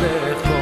δεχτώ